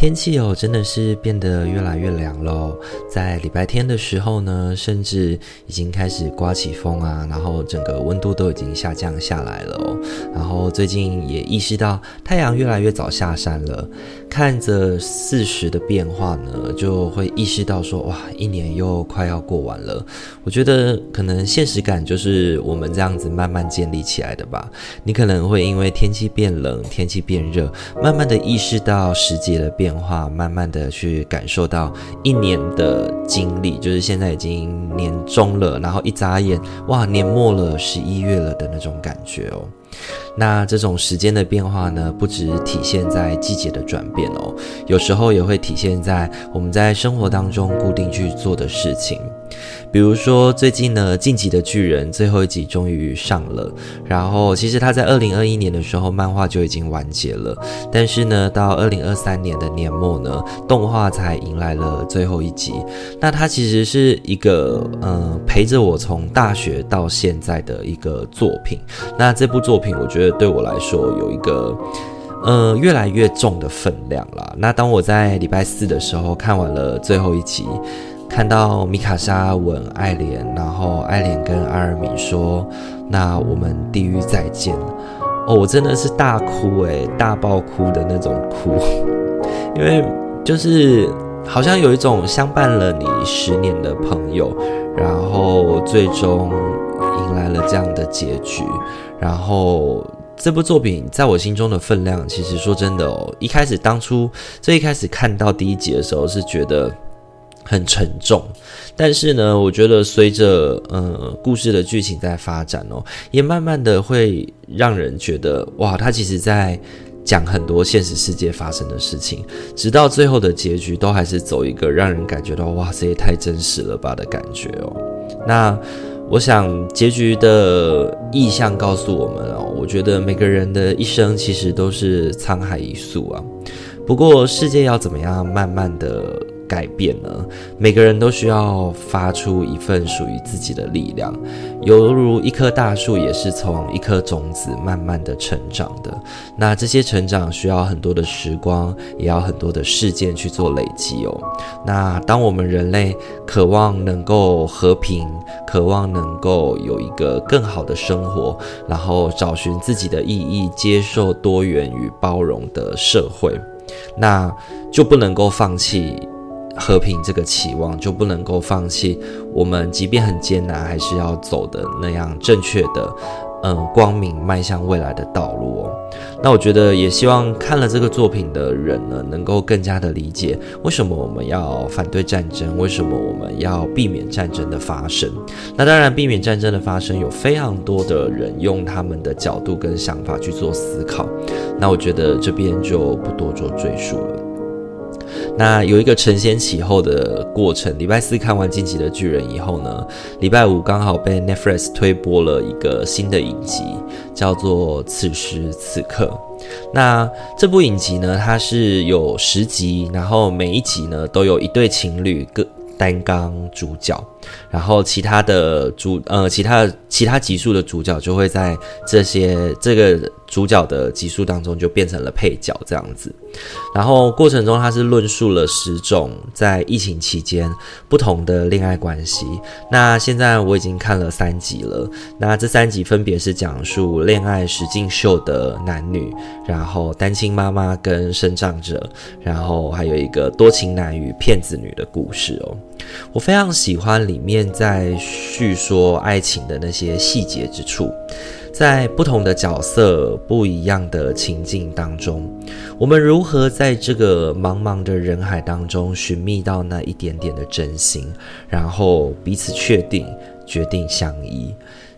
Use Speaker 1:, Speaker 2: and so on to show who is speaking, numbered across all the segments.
Speaker 1: 天气哦，真的是变得越来越凉喽。在礼拜天的时候呢，甚至已经开始刮起风啊，然后整个温度都已经下降下来了。然后最近也意识到太阳越来越早下山了，看着四时的变化呢，就会意识到说，哇，一年又快要过完了。我觉得可能现实感就是我们这样子慢慢建立起来的吧。你可能会因为天气变冷，天气变热，慢慢的意识到时节的变变化，慢慢的去感受到一年的经历，就是现在已经年终了，然后一眨眼，哇，年末了，十一月了的那种感觉哦。那这种时间的变化呢，不只体现在季节的转变哦，有时候也会体现在我们在生活当中固定去做的事情。比如说最近呢，《进击的巨人》最后一集终于上了，然后其实他在二零二一年的时候漫画就已经完结了，但是呢，到二零二三年的年末呢，动画才迎来了最后一集。那它其实是一个嗯、呃，陪着我从大学到现在的一个作品。那这部作品，我觉得对我来说有一个呃越来越重的分量啦。那当我在礼拜四的时候看完了最后一集。看到米卡莎吻艾莲，然后艾莲跟阿尔敏说：“那我们地狱再见。”哦，我真的是大哭诶，大爆哭的那种哭，因为就是好像有一种相伴了你十年的朋友，然后最终迎来了这样的结局。然后这部作品在我心中的分量，其实说真的哦，一开始当初最一开始看到第一集的时候，是觉得。很沉重，但是呢，我觉得随着呃故事的剧情在发展哦，也慢慢的会让人觉得哇，他其实在讲很多现实世界发生的事情，直到最后的结局都还是走一个让人感觉到哇，这也太真实了吧的感觉哦。那我想结局的意象告诉我们哦，我觉得每个人的一生其实都是沧海一粟啊。不过世界要怎么样慢慢的改变呢？每个人都需要发出一份属于自己的力量，犹如一棵大树，也是从一颗种子慢慢的成长的。那这些成长需要很多的时光，也要很多的事件去做累积哦。那当我们人类渴望能够和平，渴望能够有一个更好的生活，然后找寻自己的意义，接受多元与包容的社会，那就不能够放弃。和平这个期望就不能够放弃，我们即便很艰难，还是要走的那样正确的，嗯，光明迈向未来的道路哦。那我觉得也希望看了这个作品的人呢，能够更加的理解为什么我们要反对战争，为什么我们要避免战争的发生。那当然，避免战争的发生，有非常多的人用他们的角度跟想法去做思考。那我觉得这边就不多做赘述了。那有一个承先启后的过程。礼拜四看完《晋级的巨人》以后呢，礼拜五刚好被 Netflix 推播了一个新的影集，叫做《此时此刻》。那这部影集呢，它是有十集，然后每一集呢都有一对情侣各担纲主角。然后其他的主呃，其他其他集数的主角就会在这些这个主角的集数当中就变成了配角这样子。然后过程中他是论述了十种在疫情期间不同的恋爱关系。那现在我已经看了三集了，那这三集分别是讲述恋爱实境秀的男女，然后单亲妈妈跟身障者，然后还有一个多情男与骗子女的故事哦。我非常喜欢里面在叙说爱情的那些细节之处，在不同的角色、不一样的情境当中，我们如何在这个茫茫的人海当中寻觅到那一点点的真心，然后彼此确定、决定相依。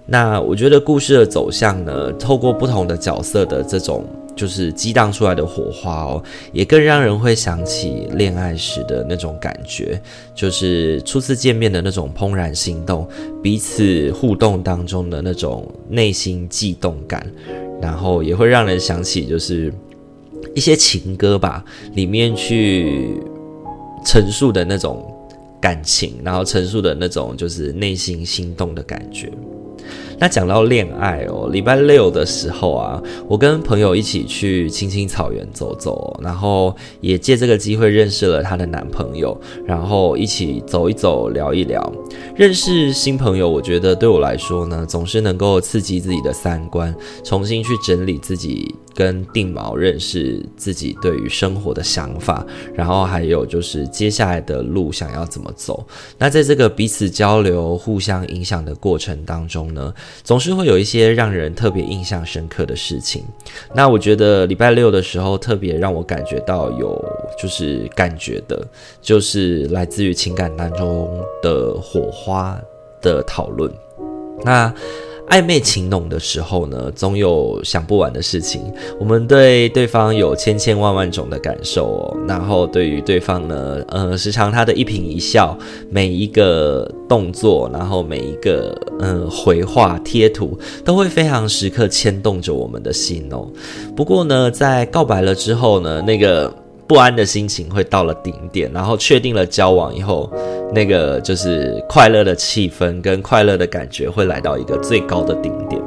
Speaker 1: 那我觉得故事的走向呢，透过不同的角色的这种。就是激荡出来的火花哦，也更让人会想起恋爱时的那种感觉，就是初次见面的那种怦然心动，彼此互动当中的那种内心悸动感，然后也会让人想起就是一些情歌吧，里面去陈述的那种感情，然后陈述的那种就是内心心动的感觉。那讲到恋爱哦，礼拜六的时候啊，我跟朋友一起去青青草原走走，然后也借这个机会认识了她的男朋友，然后一起走一走，聊一聊。认识新朋友，我觉得对我来说呢，总是能够刺激自己的三观，重新去整理自己。跟定锚认识自己对于生活的想法，然后还有就是接下来的路想要怎么走。那在这个彼此交流、互相影响的过程当中呢，总是会有一些让人特别印象深刻的事情。那我觉得礼拜六的时候特别让我感觉到有就是感觉的，就是来自于情感当中的火花的讨论。那。暧昧情浓的时候呢，总有想不完的事情。我们对对方有千千万万种的感受哦，然后对于对方呢，呃，时常他的一颦一笑，每一个动作，然后每一个嗯回话贴图，都会非常时刻牵动着我们的心哦。不过呢，在告白了之后呢，那个。不安的心情会到了顶点，然后确定了交往以后，那个就是快乐的气氛跟快乐的感觉会来到一个最高的顶点。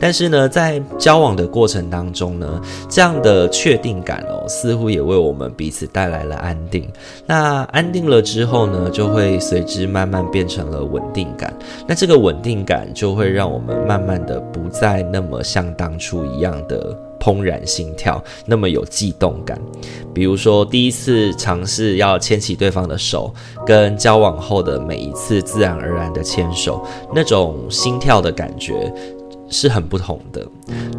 Speaker 1: 但是呢，在交往的过程当中呢，这样的确定感哦，似乎也为我们彼此带来了安定。那安定了之后呢，就会随之慢慢变成了稳定感。那这个稳定感就会让我们慢慢的不再那么像当初一样的。怦然心跳，那么有悸动感。比如说，第一次尝试要牵起对方的手，跟交往后的每一次自然而然的牵手，那种心跳的感觉是很不同的。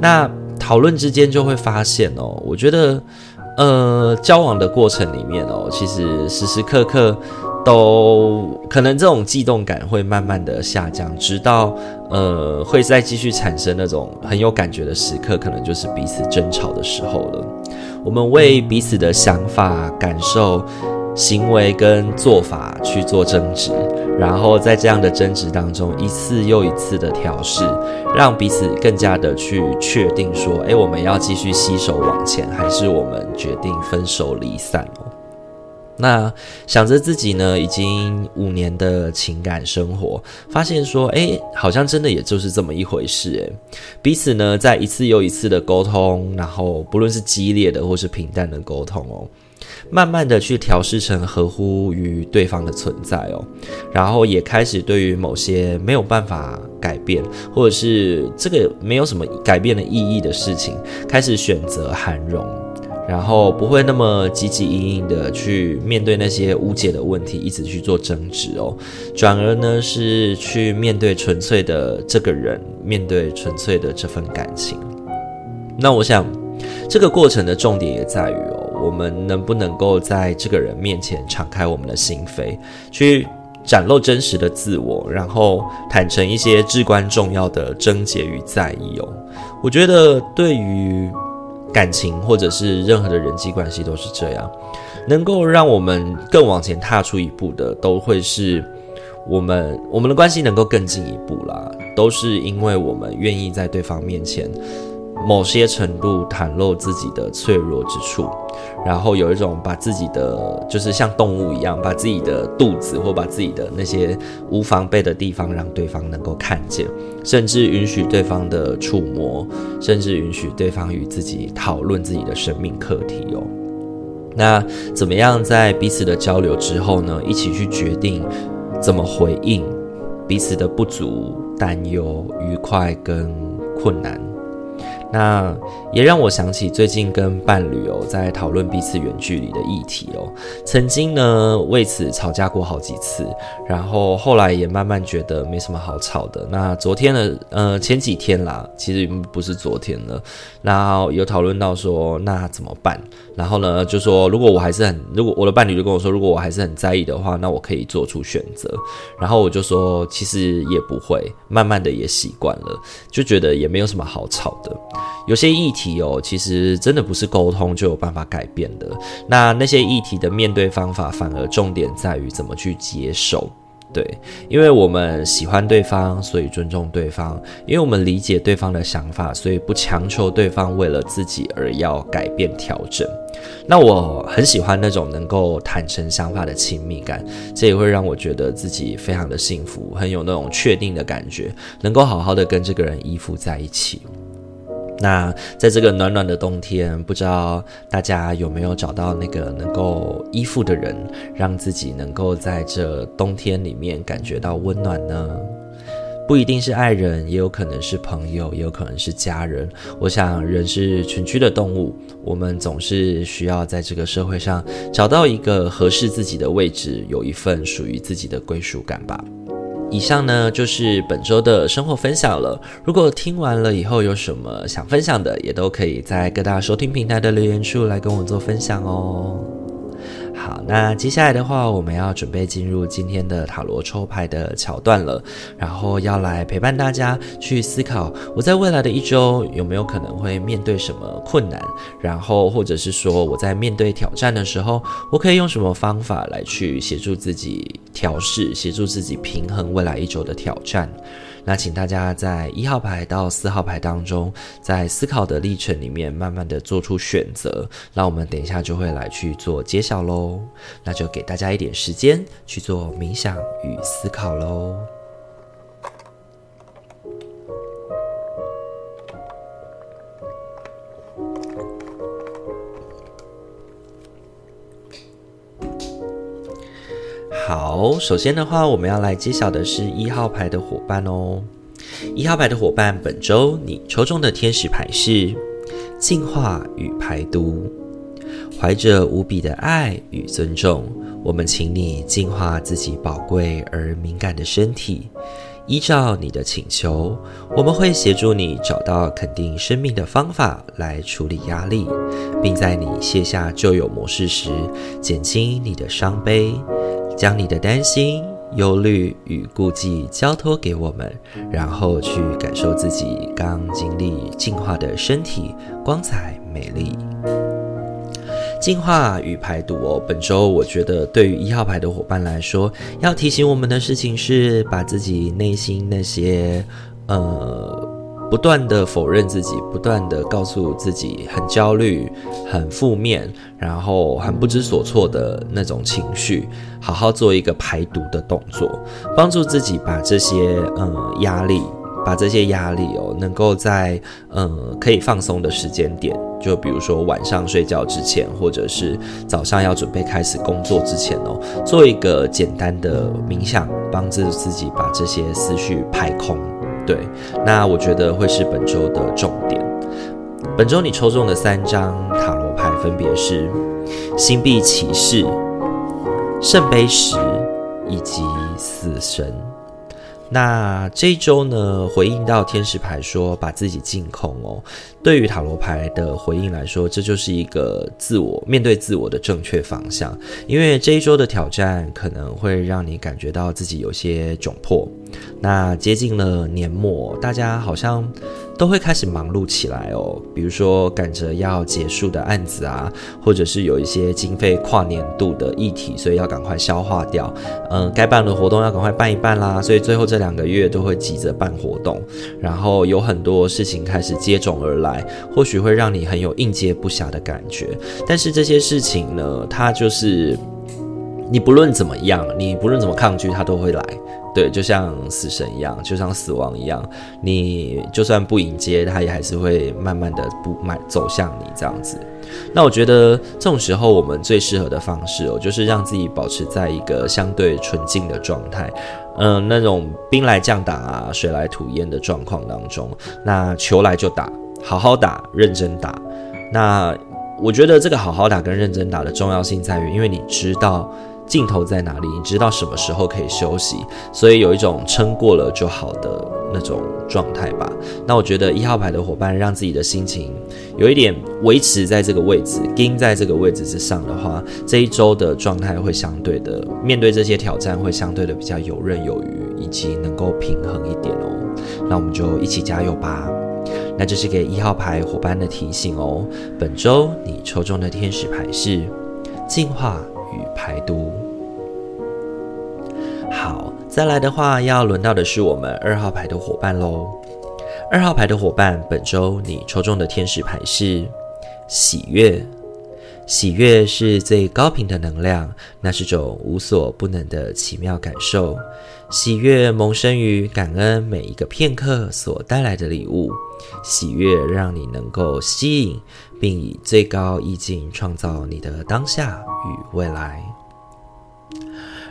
Speaker 1: 那讨论之间就会发现哦，我觉得，呃，交往的过程里面哦，其实时时刻刻。都可能这种悸动感会慢慢的下降，直到呃会再继续产生那种很有感觉的时刻，可能就是彼此争吵的时候了。我们为彼此的想法、感受、行为跟做法去做争执，然后在这样的争执当中一次又一次的调试，让彼此更加的去确定说，诶，我们要继续携手往前，还是我们决定分手离散？那想着自己呢，已经五年的情感生活，发现说，诶，好像真的也就是这么一回事，诶，彼此呢，在一次又一次的沟通，然后不论是激烈的或是平淡的沟通哦，慢慢的去调试成合乎于对方的存在哦，然后也开始对于某些没有办法改变，或者是这个没有什么改变的意义的事情，开始选择涵容。然后不会那么汲汲营营的去面对那些无解的问题，一直去做争执哦，转而呢是去面对纯粹的这个人，面对纯粹的这份感情。那我想，这个过程的重点也在于哦，我们能不能够在这个人面前敞开我们的心扉，去展露真实的自我，然后坦诚一些至关重要的症结与在意哦。我觉得对于。感情或者是任何的人际关系都是这样，能够让我们更往前踏出一步的，都会是我们我们的关系能够更进一步啦，都是因为我们愿意在对方面前某些程度袒露自己的脆弱之处，然后有一种把自己的就是像动物一样，把自己的肚子或把自己的那些无防备的地方让对方能够看见，甚至允许对方的触摸，甚至允许对方与自己讨论自己的生命课题哦。那怎么样在彼此的交流之后呢，一起去决定怎么回应彼此的不足、担忧、愉快跟困难？那也让我想起最近跟伴侣哦，在讨论彼此远距离的议题哦，曾经呢为此吵架过好几次，然后后来也慢慢觉得没什么好吵的。那昨天呢，呃前几天啦，其实不是昨天了，然后有讨论到说那怎么办？然后呢就说如果我还是很，如果我的伴侣就跟我说，如果我还是很在意的话，那我可以做出选择。然后我就说其实也不会，慢慢的也习惯了，就觉得也没有什么好吵的。有些议题哦，其实真的不是沟通就有办法改变的。那那些议题的面对方法，反而重点在于怎么去接受。对，因为我们喜欢对方，所以尊重对方；因为我们理解对方的想法，所以不强求对方为了自己而要改变调整。那我很喜欢那种能够坦诚想法的亲密感，这也会让我觉得自己非常的幸福，很有那种确定的感觉，能够好好的跟这个人依附在一起。那在这个暖暖的冬天，不知道大家有没有找到那个能够依附的人，让自己能够在这冬天里面感觉到温暖呢？不一定是爱人，也有可能是朋友，也有可能是家人。我想，人是群居的动物，我们总是需要在这个社会上找到一个合适自己的位置，有一份属于自己的归属感吧。以上呢，就是本周的生活分享了。如果听完了以后有什么想分享的，也都可以在各大收听平台的留言处来跟我做分享哦。好，那接下来的话，我们要准备进入今天的塔罗抽牌的桥段了，然后要来陪伴大家去思考，我在未来的一周有没有可能会面对什么困难，然后或者是说我在面对挑战的时候，我可以用什么方法来去协助自己调试，协助自己平衡未来一周的挑战。那请大家在一号牌到四号牌当中，在思考的历程里面，慢慢的做出选择。那我们等一下就会来去做揭晓喽。那就给大家一点时间去做冥想与思考喽。好，首先的话，我们要来揭晓的是一号牌的伙伴哦。一号牌的伙伴，本周你抽中的天使牌是净化与排毒。怀着无比的爱与尊重，我们请你净化自己宝贵而敏感的身体。依照你的请求，我们会协助你找到肯定生命的方法来处理压力，并在你卸下旧有模式时，减轻你的伤悲。将你的担心、忧虑与顾忌交托给我们，然后去感受自己刚经历净化的身体，光彩美丽。净化与排毒哦，本周我觉得对于一号牌的伙伴来说，要提醒我们的事情是，把自己内心那些呃。不断的否认自己，不断的告诉自己很焦虑、很负面，然后很不知所措的那种情绪，好好做一个排毒的动作，帮助自己把这些嗯压力，把这些压力哦，能够在嗯可以放松的时间点，就比如说晚上睡觉之前，或者是早上要准备开始工作之前哦，做一个简单的冥想，帮助自己把这些思绪排空。对，那我觉得会是本周的重点。本周你抽中的三张塔罗牌分别是星币骑士、圣杯十以及死神。那这一周呢，回应到天使牌说把自己净空哦。对于塔罗牌的回应来说，这就是一个自我面对自我的正确方向。因为这一周的挑战可能会让你感觉到自己有些窘迫，那接近了年末，大家好像都会开始忙碌起来哦。比如说赶着要结束的案子啊，或者是有一些经费跨年度的议题，所以要赶快消化掉。嗯，该办的活动要赶快办一办啦。所以最后这两个月都会急着办活动，然后有很多事情开始接踵而来，或许会让你很有应接不暇的感觉。但是这些事情呢，它就是你不论怎么样，你不论怎么抗拒，它都会来。对，就像死神一样，就像死亡一样，你就算不迎接，他也还是会慢慢的不慢走向你这样子。那我觉得这种时候，我们最适合的方式哦，就是让自己保持在一个相对纯净的状态，嗯、那种兵来将挡啊，水来土掩的状况当中，那球来就打，好好打，认真打。那我觉得这个好好打跟认真打的重要性在于，因为你知道。尽头在哪里？你知道什么时候可以休息，所以有一种撑过了就好的那种状态吧。那我觉得一号牌的伙伴让自己的心情有一点维持在这个位置，盯在这个位置之上的话，这一周的状态会相对的面对这些挑战会相对的比较游刃有余，以及能够平衡一点哦。那我们就一起加油吧。那这是给一号牌伙伴的提醒哦。本周你抽中的天使牌是净化与排毒。好，再来的话，要轮到的是我们二号牌的伙伴喽。二号牌的伙伴，本周你抽中的天使牌是喜悦。喜悦是最高频的能量，那是种无所不能的奇妙感受。喜悦萌生于感恩每一个片刻所带来的礼物。喜悦让你能够吸引，并以最高意境创造你的当下与未来。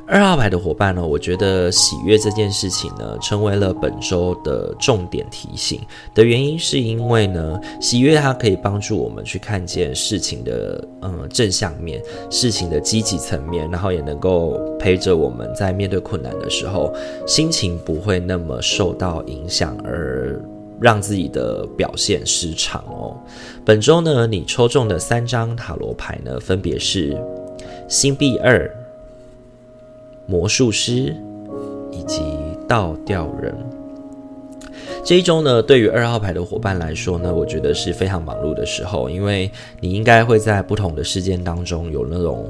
Speaker 1: 二号牌的伙伴呢，我觉得喜悦这件事情呢，成为了本周的重点提醒的原因，是因为呢，喜悦它可以帮助我们去看见事情的嗯正向面，事情的积极层面，然后也能够陪着我们在面对困难的时候，心情不会那么受到影响，而让自己的表现失常哦。本周呢，你抽中的三张塔罗牌呢，分别是星币二。魔术师以及倒吊人，这一周呢，对于二号牌的伙伴来说呢，我觉得是非常忙碌的时候，因为你应该会在不同的事件当中有那种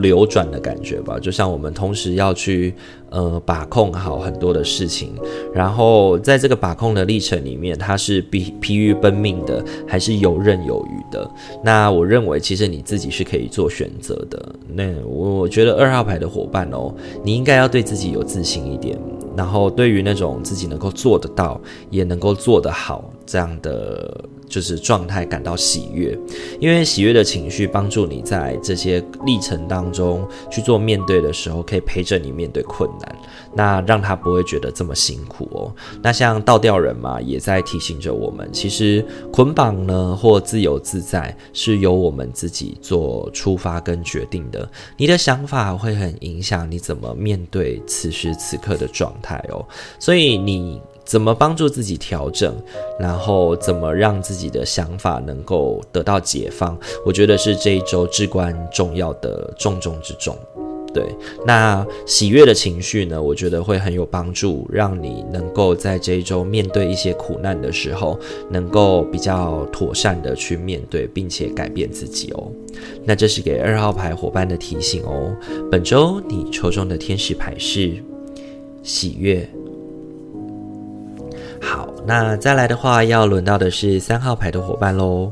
Speaker 1: 流转的感觉吧，就像我们同时要去。呃，把控好很多的事情，然后在这个把控的历程里面，它是疲疲于奔命的，还是游刃有余的？那我认为，其实你自己是可以做选择的。那我我觉得二号牌的伙伴哦，你应该要对自己有自信一点，然后对于那种自己能够做得到，也能够做得好这样的。就是状态感到喜悦，因为喜悦的情绪帮助你在这些历程当中去做面对的时候，可以陪着你面对困难，那让他不会觉得这么辛苦哦。那像倒吊人嘛，也在提醒着我们，其实捆绑呢或自由自在是由我们自己做出发跟决定的。你的想法会很影响你怎么面对此时此刻的状态哦，所以你。怎么帮助自己调整，然后怎么让自己的想法能够得到解放？我觉得是这一周至关重要的重中之重。对，那喜悦的情绪呢？我觉得会很有帮助，让你能够在这一周面对一些苦难的时候，能够比较妥善的去面对，并且改变自己哦。那这是给二号牌伙伴的提醒哦。本周你抽中的天使牌是喜悦。好，那再来的话，要轮到的是三号牌的伙伴喽。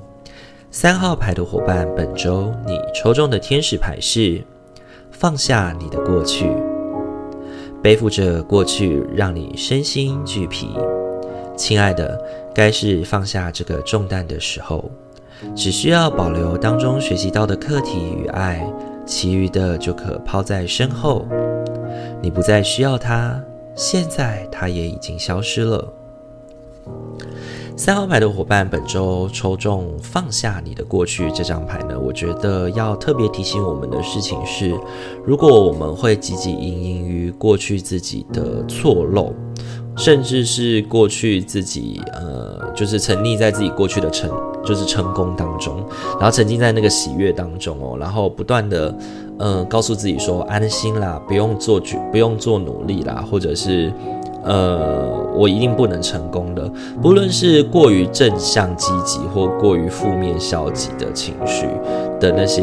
Speaker 1: 三号牌的伙伴，本周你抽中的天使牌是放下你的过去，背负着过去让你身心俱疲。亲爱的，该是放下这个重担的时候，只需要保留当中学习到的课题与爱，其余的就可抛在身后。你不再需要它，现在它也已经消失了。三号牌的伙伴，本周抽中放下你的过去这张牌呢，我觉得要特别提醒我们的事情是，如果我们会汲汲营营于过去自己的错漏，甚至是过去自己呃，就是沉溺在自己过去的成就是成功当中，然后沉浸在那个喜悦当中哦，然后不断的呃告诉自己说安心啦，不用做不用做努力啦，或者是。呃，我一定不能成功的。不论是过于正向积极或过于负面消极的情绪的那些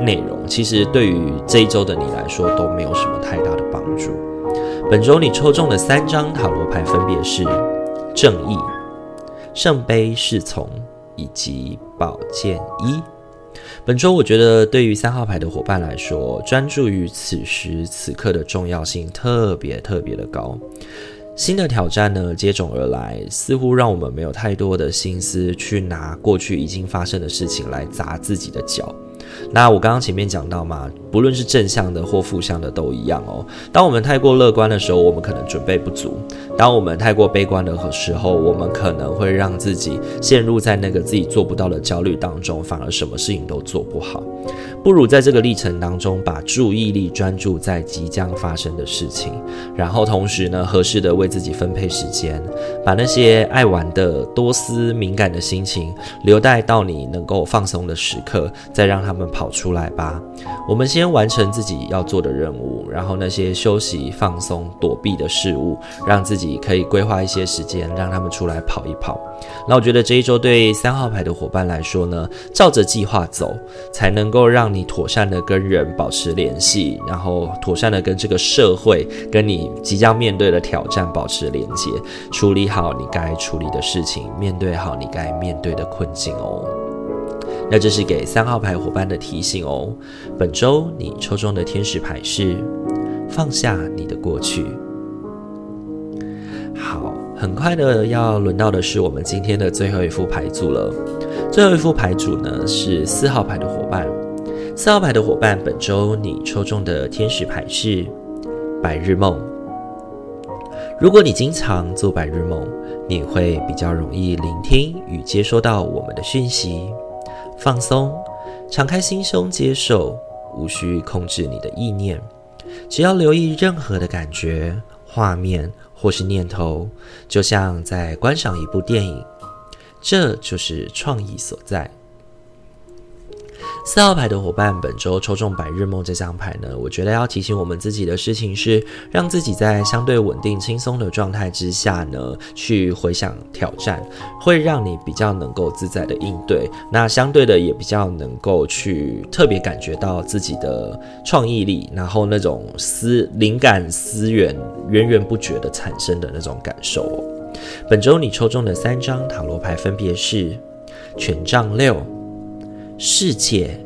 Speaker 1: 内容，其实对于这一周的你来说都没有什么太大的帮助。本周你抽中的三张塔罗牌分别是正义、圣杯侍从以及宝剑一。本周我觉得，对于三号牌的伙伴来说，专注于此时此刻的重要性特别特别的高。新的挑战呢，接踵而来，似乎让我们没有太多的心思去拿过去已经发生的事情来砸自己的脚。那我刚刚前面讲到嘛，不论是正向的或负向的都一样哦。当我们太过乐观的时候，我们可能准备不足；当我们太过悲观的时候，我们可能会让自己陷入在那个自己做不到的焦虑当中，反而什么事情都做不好。不如在这个历程当中，把注意力专注在即将发生的事情，然后同时呢，合适的为自己分配时间，把那些爱玩的、多思敏感的心情留待到你能够放松的时刻，再让他们跑出来吧。我们先完成自己要做的任务，然后那些休息、放松、躲避的事物，让自己可以规划一些时间，让他们出来跑一跑。那我觉得这一周对三号牌的伙伴来说呢，照着计划走，才能够让你妥善的跟人保持联系，然后妥善的跟这个社会、跟你即将面对的挑战保持连接，处理好你该处理的事情，面对好你该面对的困境哦。那这是给三号牌伙伴的提醒哦。本周你抽中的天使牌是放下你的过去。好，很快的要轮到的是我们今天的最后一副牌组了。最后一副牌组呢是四号牌的伙伴。四号牌的伙伴，本周你抽中的天使牌是白日梦。如果你经常做白日梦，你会比较容易聆听与接收到我们的讯息。放松，敞开心胸接受，无需控制你的意念，只要留意任何的感觉、画面或是念头，就像在观赏一部电影，这就是创意所在。四号牌的伙伴，本周抽中白日梦这张牌呢，我觉得要提醒我们自己的事情是，让自己在相对稳定、轻松的状态之下呢，去回想挑战，会让你比较能够自在的应对。那相对的，也比较能够去特别感觉到自己的创意力，然后那种思灵感思源源源不绝的产生的那种感受。本周你抽中的三张塔罗牌分别是权杖六。世界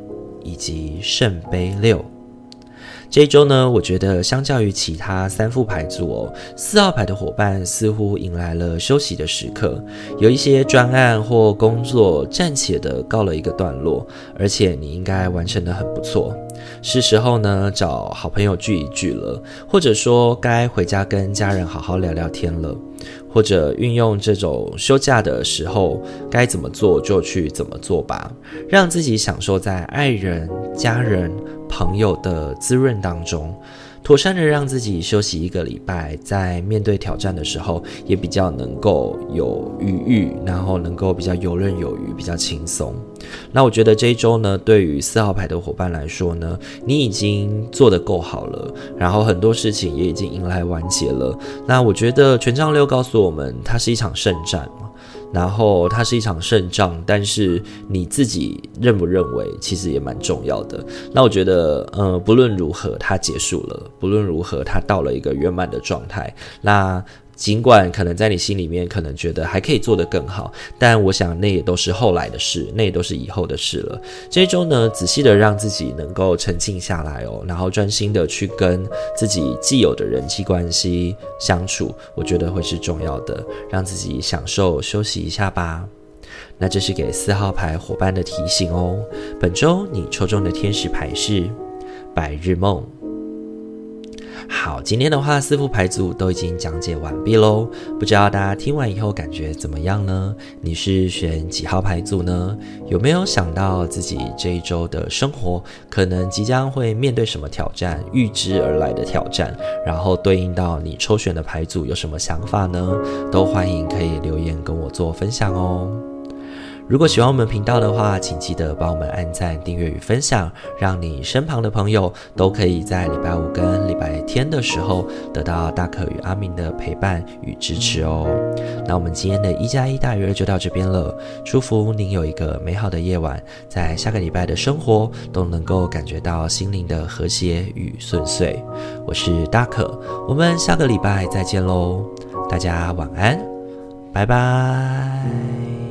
Speaker 1: 以及圣杯六，这一周呢，我觉得相较于其他三副牌组哦，四号牌的伙伴似乎迎来了休息的时刻，有一些专案或工作暂且的告了一个段落，而且你应该完成得很不错，是时候呢找好朋友聚一聚了，或者说该回家跟家人好好聊聊天了。或者运用这种休假的时候，该怎么做就去怎么做吧，让自己享受在爱人、家人、朋友的滋润当中。妥善的让自己休息一个礼拜，在面对挑战的时候，也比较能够有余裕，然后能够比较游刃有余，比较轻松。那我觉得这一周呢，对于四号牌的伙伴来说呢，你已经做得够好了，然后很多事情也已经迎来完结了。那我觉得权杖六告诉我们，它是一场胜战。然后它是一场胜仗，但是你自己认不认为，其实也蛮重要的。那我觉得，呃，不论如何，它结束了；不论如何，它到了一个圆满的状态。那。尽管可能在你心里面可能觉得还可以做得更好，但我想那也都是后来的事，那也都是以后的事了。这一周呢，仔细的让自己能够沉静下来哦，然后专心的去跟自己既有的人际关系相处，我觉得会是重要的，让自己享受休息一下吧。那这是给四号牌伙伴的提醒哦。本周你抽中的天使牌是白日梦。好，今天的话，四副牌组都已经讲解完毕喽。不知道大家听完以后感觉怎么样呢？你是选几号牌组呢？有没有想到自己这一周的生活可能即将会面对什么挑战？预知而来的挑战，然后对应到你抽选的牌组有什么想法呢？都欢迎可以留言跟我做分享哦。如果喜欢我们频道的话，请记得帮我们按赞、订阅与分享，让你身旁的朋友都可以在礼拜五跟礼拜天的时候得到大可与阿明的陪伴与支持哦。那我们今天的一加一大于二就到这边了，祝福您有一个美好的夜晚，在下个礼拜的生活都能够感觉到心灵的和谐与顺遂。我是大可，我们下个礼拜再见喽，大家晚安，拜拜。